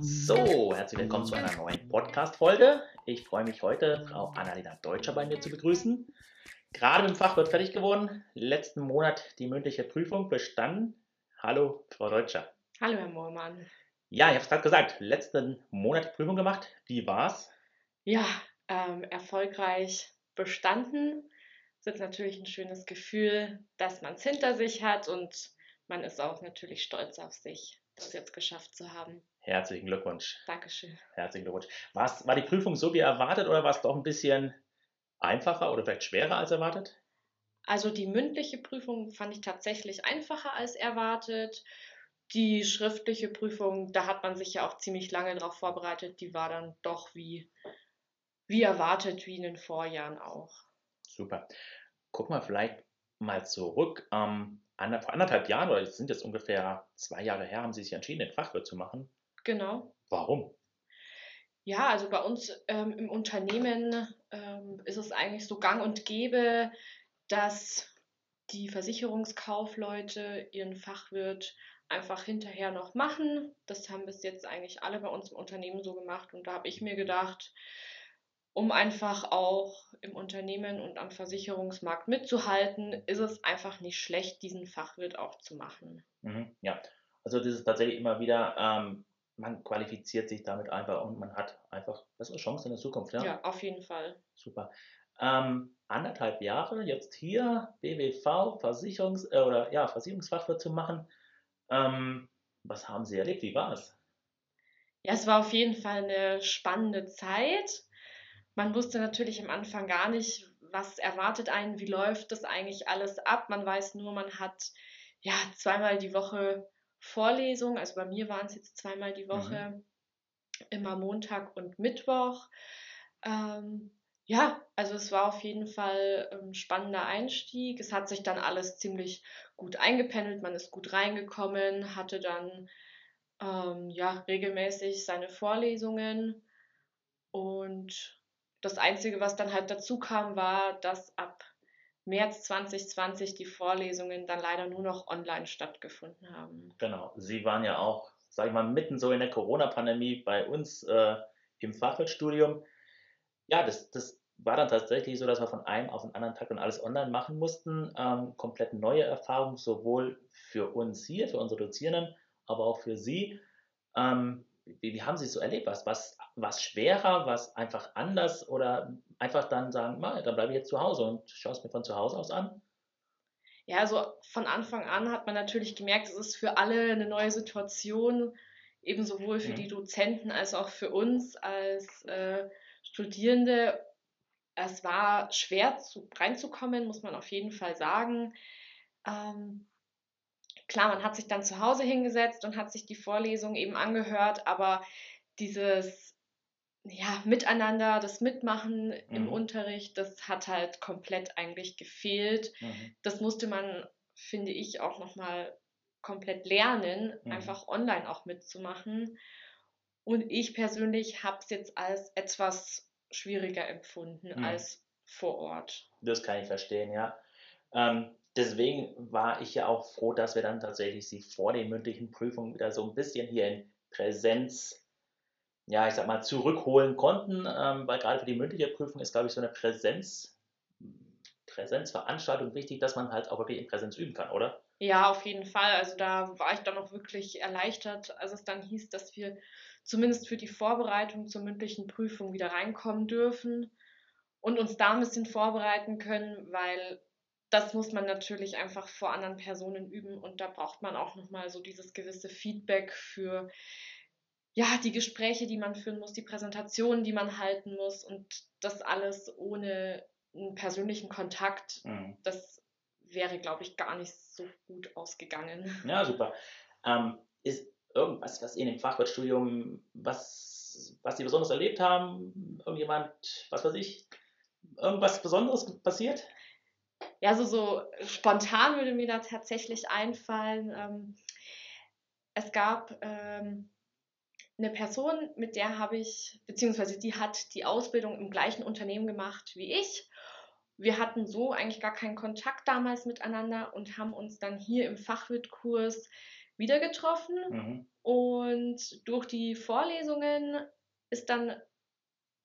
So, herzlich willkommen zu einer neuen Podcast-Folge. Ich freue mich heute, Frau Annalena Deutscher bei mir zu begrüßen. Gerade mit dem Fachwirt fertig geworden, letzten Monat die mündliche Prüfung bestanden. Hallo, Frau Deutscher. Hallo, Herr Moormann. Ja, ich habe es gerade gesagt, letzten Monat die Prüfung gemacht. Wie war's? Ja, ähm, erfolgreich bestanden. Das ist natürlich ein schönes Gefühl, dass man es hinter sich hat und man ist auch natürlich stolz auf sich, das jetzt geschafft zu haben. Herzlichen Glückwunsch. Dankeschön. Herzlichen Glückwunsch. War's, war die Prüfung so wie erwartet oder war es doch ein bisschen einfacher oder vielleicht schwerer als erwartet? Also die mündliche Prüfung fand ich tatsächlich einfacher als erwartet. Die schriftliche Prüfung, da hat man sich ja auch ziemlich lange darauf vorbereitet, die war dann doch wie, wie erwartet, wie in den Vorjahren auch. Super. Guck mal vielleicht mal zurück. Ähm, vor anderthalb Jahren, oder es sind jetzt ungefähr zwei Jahre her, haben Sie sich entschieden, den Fachwirt zu machen. Genau. Warum? Ja, also bei uns ähm, im Unternehmen ähm, ist es eigentlich so gang und gäbe, dass die Versicherungskaufleute ihren Fachwirt einfach hinterher noch machen. Das haben bis jetzt eigentlich alle bei uns im Unternehmen so gemacht. Und da habe ich mir gedacht, um einfach auch im Unternehmen und am Versicherungsmarkt mitzuhalten, ist es einfach nicht schlecht, diesen Fachwirt auch zu machen. Mhm, ja, also das ist tatsächlich immer wieder, ähm, man qualifiziert sich damit einfach und man hat einfach bessere Chancen in der Zukunft. Ja, ja auf jeden Fall. Super. Ähm, anderthalb Jahre jetzt hier BWV, Versicherungs- äh, oder ja, Versicherungsfachwirt zu machen. Ähm, was haben Sie erlebt? Wie war es? Ja, es war auf jeden Fall eine spannende Zeit. Man wusste natürlich am Anfang gar nicht, was erwartet einen, wie läuft das eigentlich alles ab. Man weiß nur, man hat ja zweimal die Woche Vorlesungen. Also bei mir waren es jetzt zweimal die Woche, mhm. immer Montag und Mittwoch. Ähm, ja, also es war auf jeden Fall ein spannender Einstieg. Es hat sich dann alles ziemlich gut eingependelt, man ist gut reingekommen, hatte dann ähm, ja regelmäßig seine Vorlesungen und das Einzige, was dann halt dazu kam, war, dass ab März 2020 die Vorlesungen dann leider nur noch online stattgefunden haben. Genau, Sie waren ja auch, sag ich mal, mitten so in der Corona-Pandemie bei uns äh, im Fachwirtstudium ja, das, das war dann tatsächlich so, dass wir von einem auf den anderen Tag dann alles online machen mussten. Ähm, komplett neue Erfahrung, sowohl für uns hier, für unsere Dozierenden, aber auch für Sie. Ähm, wie, wie, haben Sie es so erlebt? Was, was, was schwerer, was einfach anders oder einfach dann sagen, mal, dann bleibe ich jetzt zu Hause und schaue es mir von zu Hause aus an? Ja, also von Anfang an hat man natürlich gemerkt, es ist für alle eine neue Situation, eben sowohl für mhm. die Dozenten als auch für uns als äh, Studierende, es war schwer zu, reinzukommen, muss man auf jeden Fall sagen. Ähm, klar, man hat sich dann zu Hause hingesetzt und hat sich die Vorlesung eben angehört, aber dieses ja, Miteinander, das Mitmachen mhm. im Unterricht, das hat halt komplett eigentlich gefehlt. Mhm. Das musste man, finde ich, auch nochmal komplett lernen, mhm. einfach online auch mitzumachen. Und ich persönlich habe es jetzt als etwas schwieriger empfunden hm. als vor Ort. Das kann ich verstehen, ja. Ähm, deswegen war ich ja auch froh, dass wir dann tatsächlich sie vor den mündlichen Prüfungen wieder so ein bisschen hier in Präsenz, ja, ich sag mal, zurückholen konnten, ähm, weil gerade für die mündliche Prüfung ist, glaube ich, so eine Präsenz, Präsenzveranstaltung wichtig, dass man halt auch wirklich in Präsenz üben kann, oder? Ja, auf jeden Fall. Also da war ich dann auch wirklich erleichtert, als es dann hieß, dass wir zumindest für die Vorbereitung zur mündlichen Prüfung wieder reinkommen dürfen und uns da ein bisschen vorbereiten können, weil das muss man natürlich einfach vor anderen Personen üben und da braucht man auch nochmal so dieses gewisse Feedback für ja, die Gespräche, die man führen muss, die Präsentationen, die man halten muss und das alles ohne einen persönlichen Kontakt. Mhm. Das wäre, glaube ich, gar nicht so gut ausgegangen. Ja, super. Ähm, ist, irgendwas, was in dem Fachwirtstudium, was, was Sie besonders erlebt haben? Irgendjemand, was weiß ich, irgendwas Besonderes passiert? Ja, so, so spontan würde mir da tatsächlich einfallen. Ähm, es gab ähm, eine Person, mit der habe ich, beziehungsweise die hat die Ausbildung im gleichen Unternehmen gemacht wie ich. wir hatten so eigentlich gar keinen Kontakt damals miteinander und haben uns dann hier im Fachwirtkurs wieder getroffen. Mhm. Und durch die Vorlesungen ist dann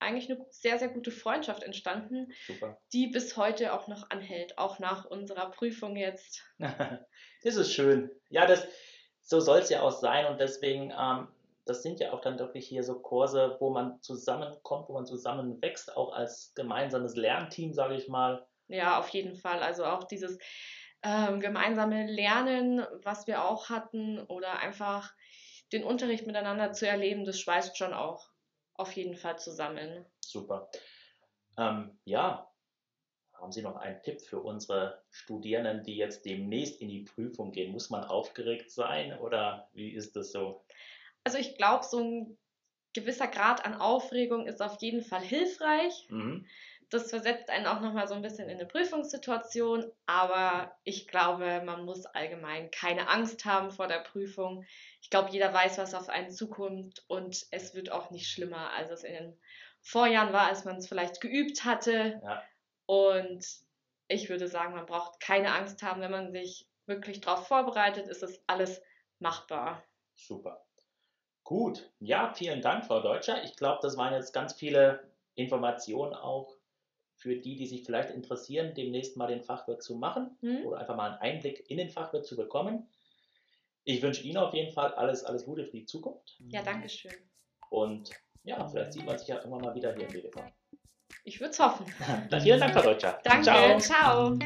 eigentlich eine sehr, sehr gute Freundschaft entstanden, Super. die bis heute auch noch anhält, auch nach unserer Prüfung jetzt. das ist schön. Ja, das, so soll es ja auch sein und deswegen, ähm, das sind ja auch dann wirklich hier so Kurse, wo man zusammenkommt, wo man zusammen wächst, auch als gemeinsames Lernteam, sage ich mal. Ja, auf jeden Fall. Also auch dieses ähm, gemeinsame Lernen, was wir auch hatten, oder einfach den Unterricht miteinander zu erleben, das schweißt schon auch auf jeden Fall zusammen. Super. Ähm, ja, haben Sie noch einen Tipp für unsere Studierenden, die jetzt demnächst in die Prüfung gehen? Muss man aufgeregt sein oder wie ist das so? Also ich glaube, so ein gewisser Grad an Aufregung ist auf jeden Fall hilfreich. Mhm. Das versetzt einen auch nochmal so ein bisschen in eine Prüfungssituation, aber ich glaube, man muss allgemein keine Angst haben vor der Prüfung. Ich glaube, jeder weiß, was auf einen zukommt und es wird auch nicht schlimmer, als es in den Vorjahren war, als man es vielleicht geübt hatte. Ja. Und ich würde sagen, man braucht keine Angst haben, wenn man sich wirklich darauf vorbereitet, ist es alles machbar. Super. Gut, ja, vielen Dank, Frau Deutscher. Ich glaube, das waren jetzt ganz viele Informationen auch für die, die sich vielleicht interessieren, demnächst mal den Fachwirt zu machen mhm. oder einfach mal einen Einblick in den Fachwirt zu bekommen. Ich wünsche Ihnen auf jeden Fall alles, alles Gute für die Zukunft. Ja, danke schön. Und ja, vielleicht sieht man sich ja irgendwann mal wieder hier im BDV. Ich würde es hoffen. Dann vielen Dank, Frau Deutscher. Danke, ciao. ciao.